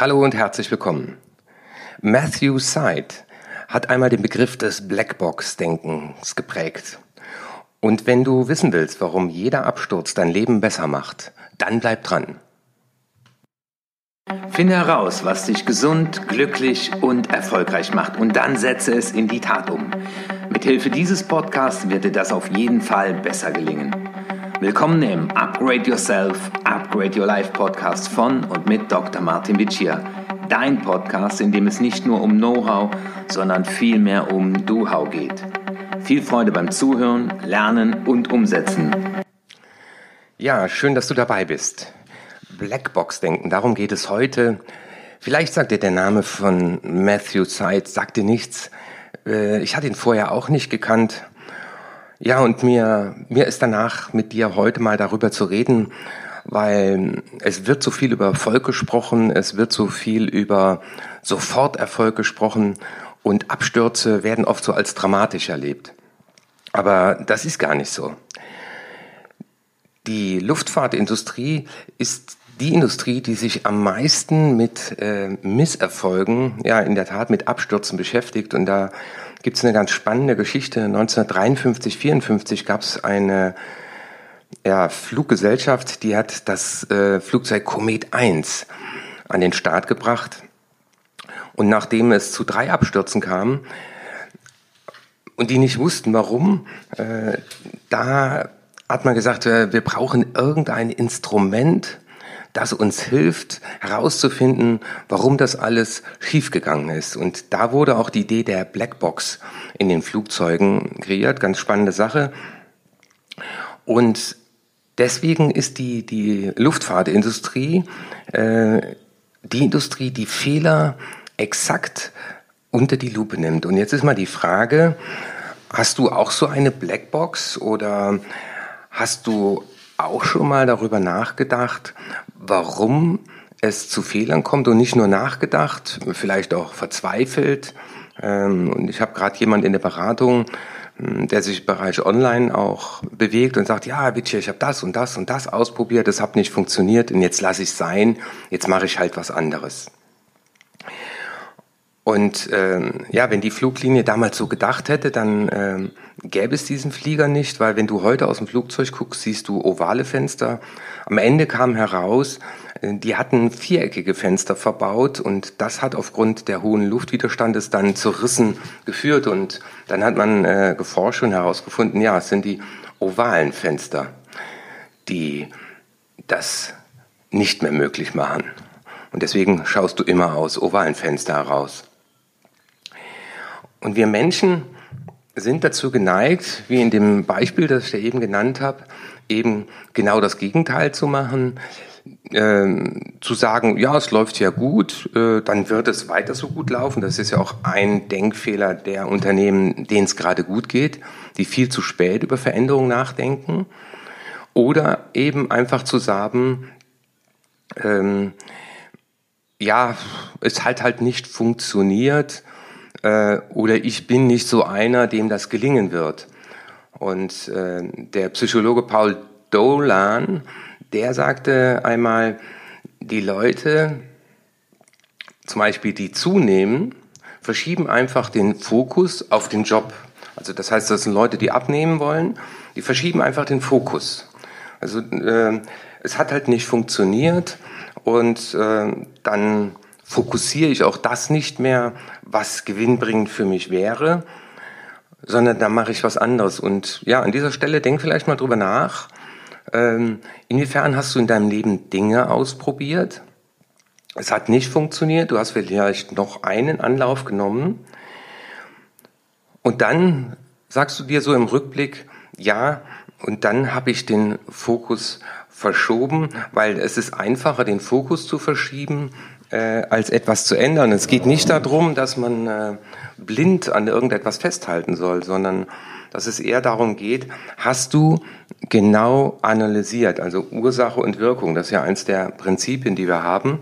Hallo und herzlich willkommen. Matthew Syed hat einmal den Begriff des Blackbox-Denkens geprägt. Und wenn du wissen willst, warum jeder Absturz dein Leben besser macht, dann bleib dran. Finde heraus, was dich gesund, glücklich und erfolgreich macht und dann setze es in die Tat um. Mithilfe dieses Podcasts wird dir das auf jeden Fall besser gelingen. Willkommen im Upgrade Yourself, Upgrade Your Life Podcast von und mit Dr. Martin Vicia. Dein Podcast, in dem es nicht nur um Know-how, sondern vielmehr um Do-How geht. Viel Freude beim Zuhören, Lernen und Umsetzen. Ja, schön, dass du dabei bist. Blackbox-Denken, darum geht es heute. Vielleicht sagt dir der Name von Matthew Syed, sagt dir nichts. Äh, ich hatte ihn vorher auch nicht gekannt. Ja, und mir, mir ist danach mit dir heute mal darüber zu reden, weil es wird so viel über Erfolg gesprochen, es wird so viel über Soforterfolg gesprochen und Abstürze werden oft so als dramatisch erlebt. Aber das ist gar nicht so. Die Luftfahrtindustrie ist die Industrie, die sich am meisten mit äh, Misserfolgen, ja in der Tat mit Abstürzen beschäftigt. Und da gibt es eine ganz spannende Geschichte. 1953, 54 gab es eine ja, Fluggesellschaft, die hat das äh, Flugzeug Komet 1 an den Start gebracht. Und nachdem es zu drei Abstürzen kam und die nicht wussten, warum, äh, da hat man gesagt, äh, wir brauchen irgendein Instrument, das uns hilft herauszufinden, warum das alles schiefgegangen ist. Und da wurde auch die Idee der Blackbox in den Flugzeugen kreiert. Ganz spannende Sache. Und deswegen ist die, die Luftfahrtindustrie äh, die Industrie, die Fehler exakt unter die Lupe nimmt. Und jetzt ist mal die Frage, hast du auch so eine Blackbox oder hast du auch schon mal darüber nachgedacht, warum es zu Fehlern kommt und nicht nur nachgedacht, vielleicht auch verzweifelt. Ähm, und ich habe gerade jemand in der Beratung, hm, der sich im Bereich Online auch bewegt und sagt, ja, Witcher, ich habe das und das und das ausprobiert, das hat nicht funktioniert und jetzt lasse ich sein, jetzt mache ich halt was anderes. Und ähm, ja, wenn die Fluglinie damals so gedacht hätte, dann ähm, gäbe es diesen Flieger nicht, weil wenn du heute aus dem Flugzeug guckst, siehst du ovale Fenster. Am Ende kam heraus, äh, die hatten viereckige Fenster verbaut und das hat aufgrund der hohen Luftwiderstandes dann zu Rissen geführt und dann hat man äh, geforscht und herausgefunden, ja, es sind die ovalen Fenster, die das nicht mehr möglich machen. Und deswegen schaust du immer aus ovalen Fenster heraus. Und wir Menschen sind dazu geneigt, wie in dem Beispiel, das ich dir eben genannt habe, eben genau das Gegenteil zu machen, äh, zu sagen, ja, es läuft ja gut, äh, dann wird es weiter so gut laufen. Das ist ja auch ein Denkfehler der Unternehmen, denen es gerade gut geht, die viel zu spät über Veränderungen nachdenken. Oder eben einfach zu sagen, ähm, ja, es hat halt nicht funktioniert, äh, oder ich bin nicht so einer, dem das gelingen wird. Und äh, der Psychologe Paul Dolan, der sagte einmal, die Leute, zum Beispiel die zunehmen, verschieben einfach den Fokus auf den Job. Also das heißt, das sind Leute, die abnehmen wollen, die verschieben einfach den Fokus. Also äh, es hat halt nicht funktioniert und äh, dann fokussiere ich auch das nicht mehr, was gewinnbringend für mich wäre, sondern da mache ich was anderes. Und ja, an dieser Stelle denk vielleicht mal drüber nach. Ähm, inwiefern hast du in deinem Leben Dinge ausprobiert? Es hat nicht funktioniert, du hast vielleicht noch einen Anlauf genommen. Und dann sagst du dir so im Rückblick, ja, und dann habe ich den Fokus verschoben, weil es ist einfacher, den Fokus zu verschieben, äh, als etwas zu ändern. Es geht nicht darum, dass man äh, blind an irgendetwas festhalten soll, sondern dass es eher darum geht, hast du genau analysiert, also Ursache und Wirkung, das ist ja eins der Prinzipien, die wir haben,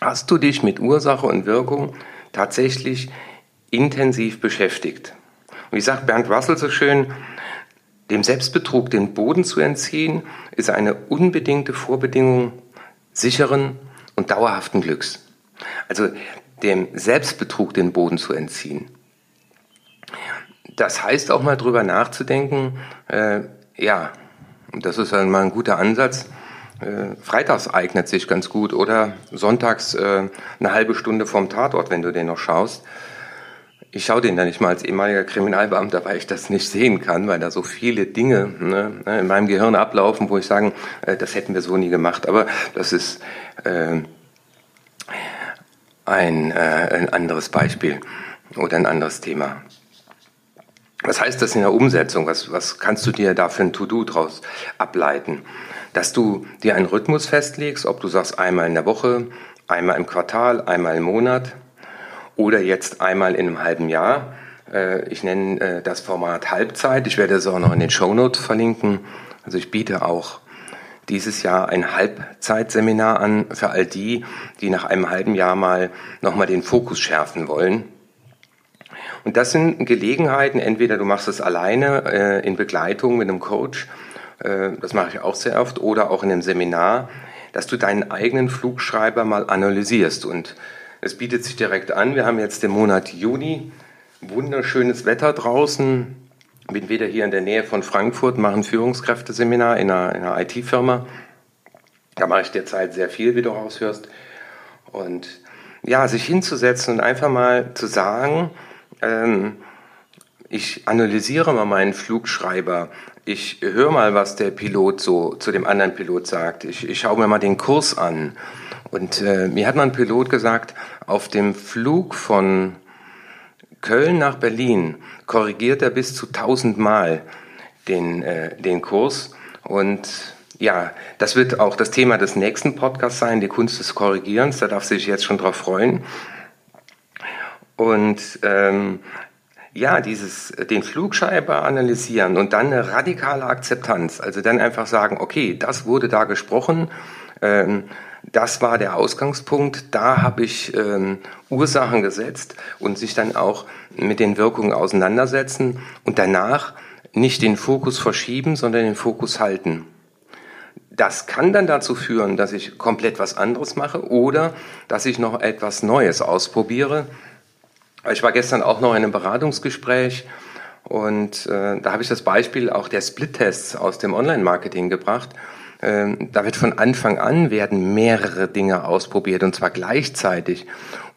hast du dich mit Ursache und Wirkung tatsächlich intensiv beschäftigt. Und wie sagt Bernd Russell so schön, dem Selbstbetrug den Boden zu entziehen, ist eine unbedingte Vorbedingung sicheren und dauerhaften Glücks. Also dem Selbstbetrug den Boden zu entziehen. Das heißt auch mal drüber nachzudenken, äh, ja, das ist dann mal ein guter Ansatz. Äh, freitags eignet sich ganz gut oder sonntags äh, eine halbe Stunde vorm Tatort, wenn du den noch schaust. Ich schaue den da nicht mal als ehemaliger Kriminalbeamter, weil ich das nicht sehen kann, weil da so viele Dinge ne, in meinem Gehirn ablaufen, wo ich sagen, äh, das hätten wir so nie gemacht. Aber das ist äh, ein, äh, ein anderes Beispiel oder ein anderes Thema. Was heißt das in der Umsetzung? Was, was kannst du dir da für ein To-Do draus ableiten? Dass du dir einen Rhythmus festlegst, ob du sagst einmal in der Woche, einmal im Quartal, einmal im Monat oder jetzt einmal in einem halben Jahr. Äh, ich nenne äh, das Format Halbzeit. Ich werde es auch noch in den Shownotes verlinken. Also ich biete auch dieses Jahr ein Halbzeitseminar an für all die, die nach einem halben Jahr mal nochmal den Fokus schärfen wollen. Und das sind Gelegenheiten, entweder du machst es alleine äh, in Begleitung mit einem Coach, das mache ich auch sehr oft, oder auch in einem Seminar, dass du deinen eigenen Flugschreiber mal analysierst. Und es bietet sich direkt an, wir haben jetzt den Monat Juni, wunderschönes Wetter draußen, bin wieder hier in der Nähe von Frankfurt, mache ein Führungskräfteseminar in einer, einer IT-Firma. Da mache ich derzeit sehr viel, wie du raushörst. Und ja, sich hinzusetzen und einfach mal zu sagen, ähm, ich analysiere mal meinen Flugschreiber. Ich höre mal, was der Pilot so zu dem anderen Pilot sagt. Ich, ich schaue mir mal den Kurs an. Und äh, mir hat mal ein Pilot gesagt, auf dem Flug von Köln nach Berlin korrigiert er bis zu 1000 Mal den, äh, den Kurs. Und ja, das wird auch das Thema des nächsten Podcasts sein, die Kunst des Korrigierens. Da darf sich jetzt schon drauf freuen. Und ähm, ja, dieses, den Flugschreiber analysieren und dann eine radikale Akzeptanz. Also dann einfach sagen, okay, das wurde da gesprochen, ähm, das war der Ausgangspunkt, da habe ich ähm, Ursachen gesetzt und sich dann auch mit den Wirkungen auseinandersetzen und danach nicht den Fokus verschieben, sondern den Fokus halten. Das kann dann dazu führen, dass ich komplett was anderes mache oder dass ich noch etwas Neues ausprobiere, ich war gestern auch noch in einem Beratungsgespräch und äh, da habe ich das Beispiel auch der Split-Tests aus dem Online-Marketing gebracht. Ähm, da wird von Anfang an werden mehrere Dinge ausprobiert und zwar gleichzeitig,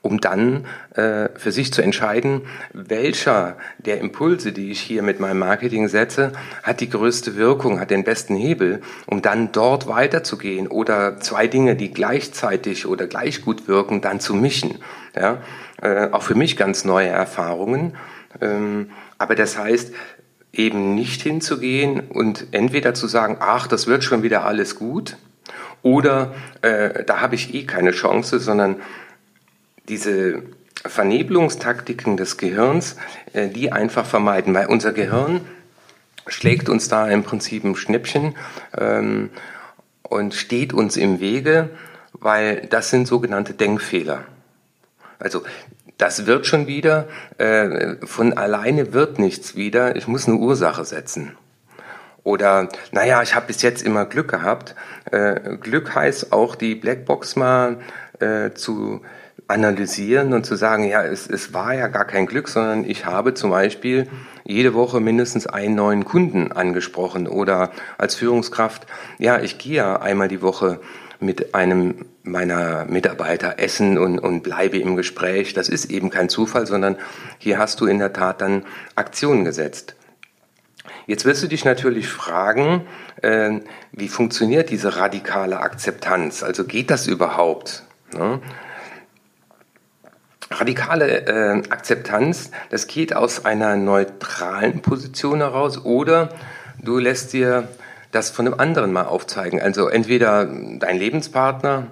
um dann äh, für sich zu entscheiden, welcher der Impulse, die ich hier mit meinem Marketing setze, hat die größte Wirkung, hat den besten Hebel, um dann dort weiterzugehen oder zwei Dinge, die gleichzeitig oder gleich gut wirken, dann zu mischen. Ja? Äh, auch für mich ganz neue Erfahrungen. Ähm, aber das heißt, eben nicht hinzugehen und entweder zu sagen, ach, das wird schon wieder alles gut, oder äh, da habe ich eh keine Chance, sondern diese Vernebelungstaktiken des Gehirns, äh, die einfach vermeiden, weil unser Gehirn schlägt uns da im Prinzip ein Schnäppchen ähm, und steht uns im Wege, weil das sind sogenannte Denkfehler. Also das wird schon wieder, äh, von alleine wird nichts wieder, ich muss eine Ursache setzen. Oder, naja, ich habe bis jetzt immer Glück gehabt. Äh, Glück heißt auch die Blackbox mal äh, zu analysieren und zu sagen, ja, es, es war ja gar kein Glück, sondern ich habe zum Beispiel jede Woche mindestens einen neuen Kunden angesprochen oder als Führungskraft, ja, ich gehe ja einmal die Woche mit einem meiner Mitarbeiter essen und, und bleibe im Gespräch. Das ist eben kein Zufall, sondern hier hast du in der Tat dann Aktionen gesetzt. Jetzt wirst du dich natürlich fragen, äh, wie funktioniert diese radikale Akzeptanz? Also geht das überhaupt? Ne? Radikale äh, Akzeptanz, das geht aus einer neutralen Position heraus oder du lässt dir das von einem anderen mal aufzeigen. Also entweder dein Lebenspartner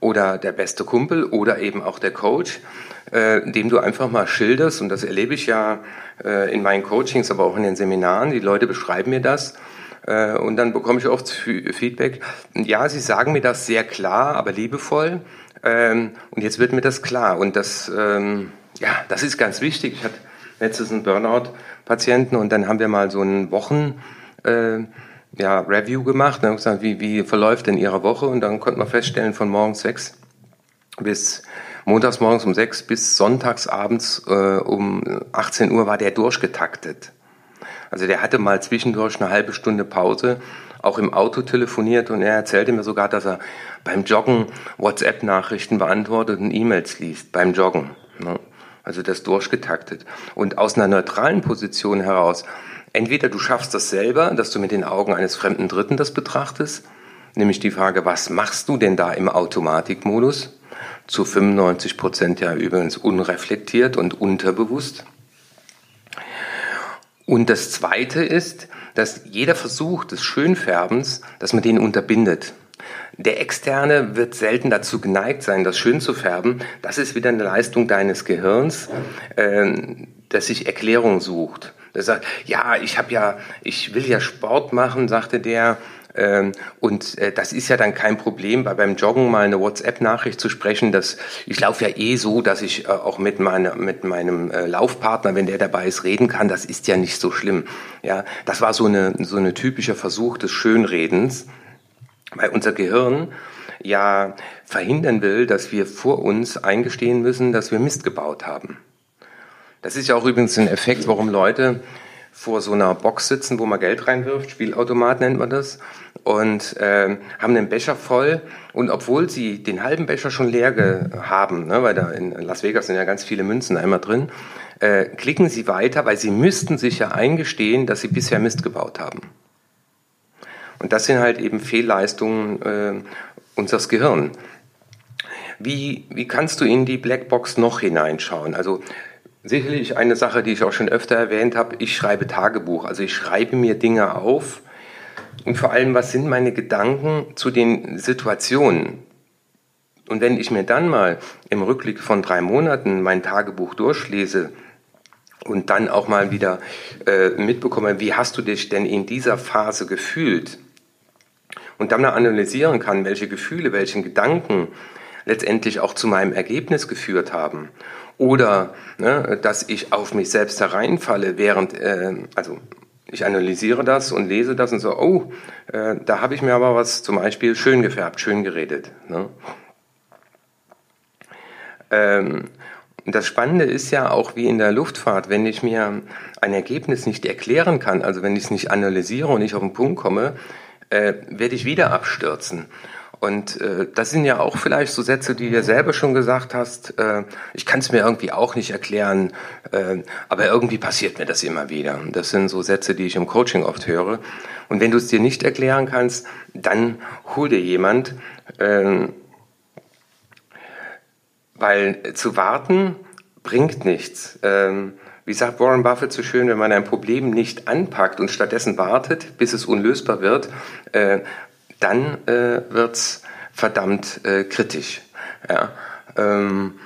oder der beste Kumpel oder eben auch der Coach, äh, dem du einfach mal schilderst, und das erlebe ich ja äh, in meinen Coachings, aber auch in den Seminaren, die Leute beschreiben mir das, äh, und dann bekomme ich oft Feedback, ja, sie sagen mir das sehr klar, aber liebevoll, ähm, und jetzt wird mir das klar, und das, ähm, ja, das ist ganz wichtig. Ich hatte letztens einen Burnout-Patienten und dann haben wir mal so einen Wochen, äh, ja, Review gemacht und gesagt, wie, wie verläuft denn Ihre Woche? Und dann konnten wir feststellen, von morgens sechs bis Montags morgens um sechs bis sonntags abends äh, um 18 Uhr war der durchgetaktet. Also der hatte mal zwischendurch eine halbe Stunde Pause, auch im Auto telefoniert und er erzählte mir sogar, dass er beim Joggen WhatsApp-Nachrichten beantwortet und E-Mails liest, beim Joggen. Ne? Also das durchgetaktet. Und aus einer neutralen Position heraus, entweder du schaffst das selber, dass du mit den Augen eines fremden Dritten das betrachtest, nämlich die Frage, was machst du denn da im Automatikmodus? Zu 95 Prozent ja übrigens unreflektiert und unterbewusst. Und das Zweite ist, dass jeder Versuch des Schönfärbens, dass man den unterbindet. Der Externe wird selten dazu geneigt sein, das schön zu färben. Das ist wieder eine Leistung deines Gehirns, äh, das sich Erklärung sucht. Der sagt, ja, ich habe ja, ich will ja Sport machen, sagte der, ähm, und äh, das ist ja dann kein Problem, weil beim Joggen mal eine WhatsApp-Nachricht zu sprechen, dass ich laufe ja eh so, dass ich äh, auch mit, meine, mit meinem äh, Laufpartner, wenn der dabei ist, reden kann. Das ist ja nicht so schlimm. Ja, das war so eine so eine typischer Versuch des Schönredens, weil unser Gehirn ja verhindern will, dass wir vor uns eingestehen müssen, dass wir Mist gebaut haben. Das ist ja auch übrigens ein Effekt, warum Leute vor so einer Box sitzen, wo man Geld reinwirft, Spielautomat nennt man das, und äh, haben den Becher voll. Und obwohl sie den halben Becher schon leer haben, ne, weil da in Las Vegas sind ja ganz viele Münzen einmal drin, äh, klicken sie weiter, weil sie müssten sich ja eingestehen, dass sie bisher Mist gebaut haben. Und das sind halt eben Fehlleistungen äh, unseres Gehirns. Wie, wie kannst du in die Blackbox noch hineinschauen? Also Sicherlich eine Sache, die ich auch schon öfter erwähnt habe, ich schreibe Tagebuch. Also ich schreibe mir Dinge auf und vor allem, was sind meine Gedanken zu den Situationen. Und wenn ich mir dann mal im Rückblick von drei Monaten mein Tagebuch durchlese und dann auch mal wieder äh, mitbekomme, wie hast du dich denn in dieser Phase gefühlt und dann analysieren kann, welche Gefühle, welchen Gedanken letztendlich auch zu meinem Ergebnis geführt haben oder ne, dass ich auf mich selbst hereinfalle, während, äh, also ich analysiere das und lese das und so, oh, äh, da habe ich mir aber was zum Beispiel schön gefärbt, schön geredet. Ne? Ähm, das Spannende ist ja auch wie in der Luftfahrt, wenn ich mir ein Ergebnis nicht erklären kann, also wenn ich es nicht analysiere und nicht auf den Punkt komme, äh, werde ich wieder abstürzen. Und äh, das sind ja auch vielleicht so Sätze, die du selber schon gesagt hast. Äh, ich kann es mir irgendwie auch nicht erklären, äh, aber irgendwie passiert mir das immer wieder. Das sind so Sätze, die ich im Coaching oft höre. Und wenn du es dir nicht erklären kannst, dann hol dir jemand, äh, weil zu warten bringt nichts. Ähm, wie sagt Warren Buffett so schön, wenn man ein Problem nicht anpackt und stattdessen wartet, bis es unlösbar wird, äh, dann äh, wird's verdammt äh, kritisch. Ja. Ähm,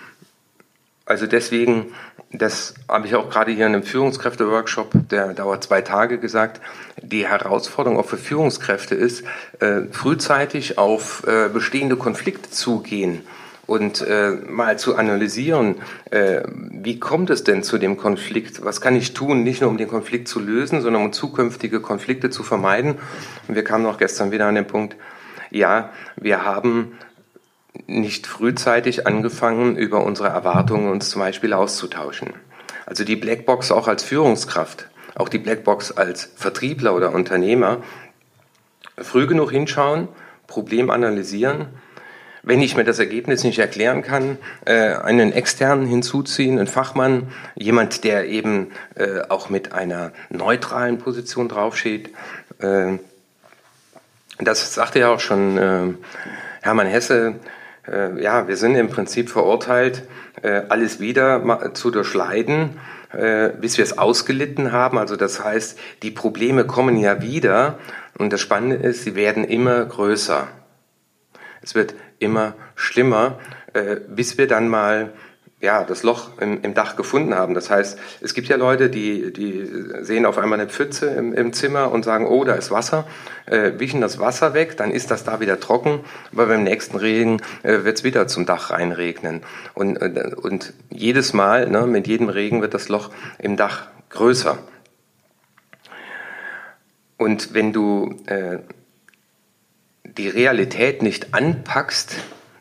also deswegen, das habe ich auch gerade hier in einem Führungskräfte-Workshop, der dauert zwei Tage gesagt, die Herausforderung auch für Führungskräfte ist, äh, frühzeitig auf äh, bestehende Konflikte zugehen und äh, mal zu analysieren, äh, wie kommt es denn zu dem Konflikt? Was kann ich tun, nicht nur um den Konflikt zu lösen, sondern um zukünftige Konflikte zu vermeiden? Und wir kamen auch gestern wieder an den Punkt, ja, wir haben nicht frühzeitig angefangen, über unsere Erwartungen uns zum Beispiel auszutauschen. Also die Blackbox auch als Führungskraft, auch die Blackbox als Vertriebler oder Unternehmer, früh genug hinschauen, Problem analysieren, wenn ich mir das Ergebnis nicht erklären kann, äh, einen externen hinzuziehen, einen Fachmann, jemand, der eben äh, auch mit einer neutralen Position draufsteht. Äh, das sagte ja auch schon Hermann Hesse. Ja, wir sind im Prinzip verurteilt, alles wieder zu durchleiden, bis wir es ausgelitten haben. Also das heißt, die Probleme kommen ja wieder und das Spannende ist, sie werden immer größer. Es wird immer schlimmer, äh, bis wir dann mal ja, das Loch im, im, Dach gefunden haben. Das heißt, es gibt ja Leute, die, die sehen auf einmal eine Pfütze im, im Zimmer und sagen, oh, da ist Wasser, äh, wischen das Wasser weg, dann ist das da wieder trocken, aber beim nächsten Regen äh, wird es wieder zum Dach reinregnen. Und, äh, und jedes Mal, ne, mit jedem Regen wird das Loch im Dach größer. Und wenn du äh, die Realität nicht anpackst,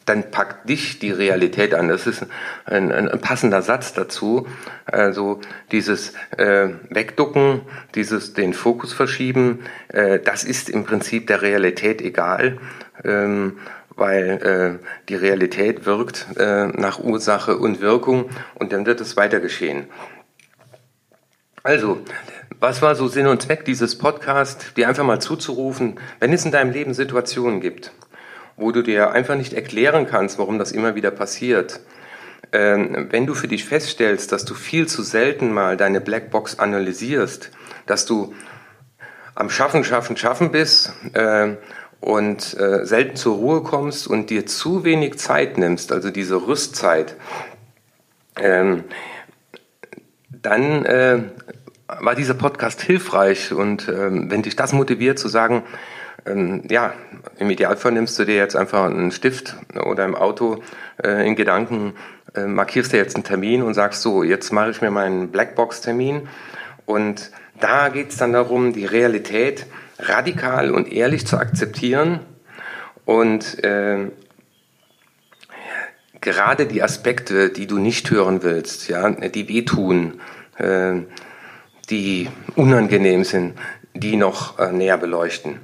dann packt dich die Realität an. Das ist ein, ein, ein passender Satz dazu. Also dieses äh, Wegducken, dieses den Fokus verschieben, äh, das ist im Prinzip der Realität egal. Ähm, weil äh, die Realität wirkt äh, nach Ursache und Wirkung und dann wird es weiter geschehen. Also, was war so Sinn und Zweck dieses Podcasts, dir einfach mal zuzurufen, wenn es in deinem Leben Situationen gibt, wo du dir einfach nicht erklären kannst, warum das immer wieder passiert, ähm, wenn du für dich feststellst, dass du viel zu selten mal deine Blackbox analysierst, dass du am Schaffen, Schaffen, Schaffen bist äh, und äh, selten zur Ruhe kommst und dir zu wenig Zeit nimmst, also diese Rüstzeit, ähm, dann äh, war dieser Podcast hilfreich und ähm, wenn dich das motiviert zu sagen, ähm, ja, im Idealfall nimmst du dir jetzt einfach einen Stift oder im Auto äh, in Gedanken, äh, markierst dir jetzt einen Termin und sagst so, jetzt mache ich mir meinen Blackbox-Termin. Und da geht es dann darum, die Realität radikal und ehrlich zu akzeptieren und äh, gerade die Aspekte, die du nicht hören willst, ja, die wehtun, äh, die unangenehm sind, die noch äh, näher beleuchten.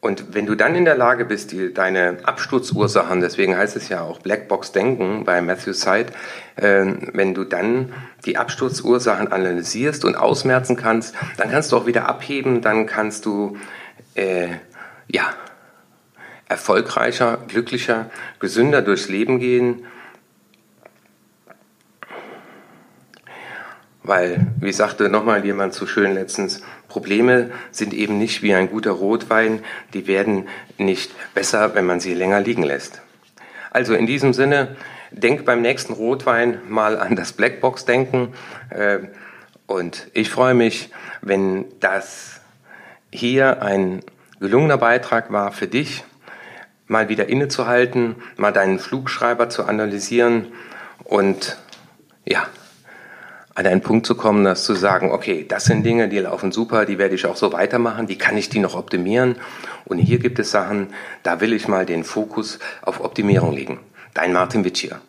Und wenn du dann in der Lage bist, die, deine Absturzursachen, deswegen heißt es ja auch Blackbox-Denken bei Matthew Syed, äh, wenn du dann die Absturzursachen analysierst und ausmerzen kannst, dann kannst du auch wieder abheben, dann kannst du äh, ja erfolgreicher, glücklicher, gesünder durchs Leben gehen. Weil, wie sagte nochmal jemand so schön letztens, Probleme sind eben nicht wie ein guter Rotwein, die werden nicht besser, wenn man sie länger liegen lässt. Also in diesem Sinne, denk beim nächsten Rotwein mal an das Blackbox-Denken. Äh, und ich freue mich, wenn das hier ein gelungener Beitrag war für dich, mal wieder innezuhalten, mal deinen Flugschreiber zu analysieren und ja, an einen Punkt zu kommen, dass zu sagen, okay, das sind Dinge, die laufen super, die werde ich auch so weitermachen, die kann ich die noch optimieren. Und hier gibt es Sachen, da will ich mal den Fokus auf Optimierung legen. Dein Martin Witsch hier.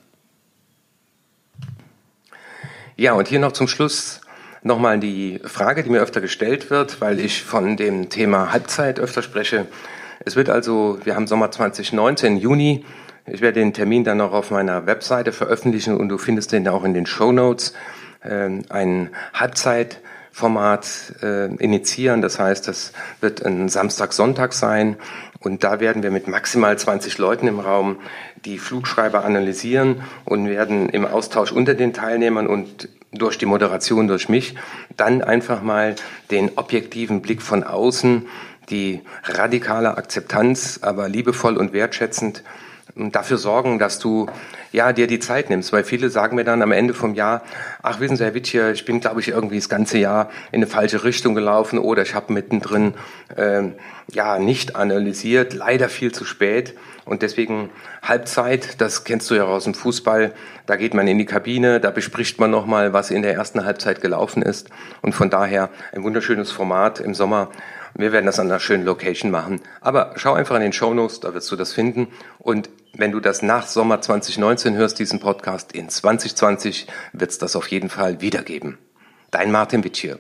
Ja, und hier noch zum Schluss nochmal die Frage, die mir öfter gestellt wird, weil ich von dem Thema Halbzeit öfter spreche. Es wird also, wir haben Sommer 2019, Juni. Ich werde den Termin dann noch auf meiner Webseite veröffentlichen und du findest den auch in den Show Notes. Ähm, ein Halbzeitformat äh, initiieren. Das heißt, das wird ein Samstag-Sonntag sein und da werden wir mit maximal 20 Leuten im Raum die Flugschreiber analysieren und werden im Austausch unter den Teilnehmern und durch die Moderation durch mich dann einfach mal den objektiven Blick von außen, die radikale Akzeptanz, aber liebevoll und wertschätzend und dafür sorgen, dass du ja dir die Zeit nimmst, weil viele sagen mir dann am Ende vom Jahr, ach wissen Sie, Herr Wittcher, ich bin glaube ich irgendwie das ganze Jahr in eine falsche Richtung gelaufen oder ich habe mittendrin äh, ja nicht analysiert, leider viel zu spät. Und deswegen Halbzeit, das kennst du ja aus dem Fußball, da geht man in die Kabine, da bespricht man nochmal, was in der ersten Halbzeit gelaufen ist. Und von daher ein wunderschönes Format im Sommer wir werden das an einer schönen Location machen. Aber schau einfach in den Show Notes, da wirst du das finden. Und wenn du das nach Sommer 2019 hörst, diesen Podcast, in 2020 wird es das auf jeden Fall wiedergeben. Dein Martin Witsch hier.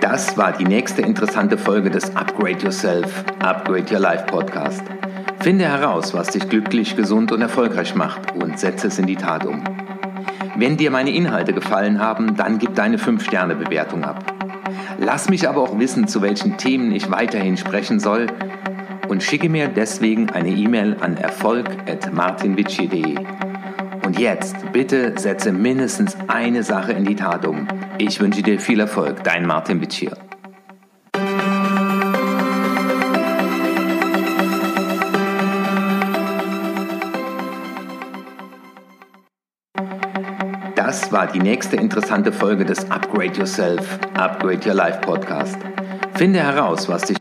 Das war die nächste interessante Folge des Upgrade Yourself, Upgrade Your Life Podcast. Finde heraus, was dich glücklich, gesund und erfolgreich macht und setze es in die Tat um. Wenn dir meine Inhalte gefallen haben, dann gib deine 5-Sterne-Bewertung ab. Lass mich aber auch wissen, zu welchen Themen ich weiterhin sprechen soll und schicke mir deswegen eine E-Mail an erfolg.martinvici.de. Und jetzt bitte setze mindestens eine Sache in die Tat um. Ich wünsche dir viel Erfolg, dein Martin Vici. War die nächste interessante Folge des Upgrade Yourself, Upgrade Your Life Podcast. Finde heraus, was dich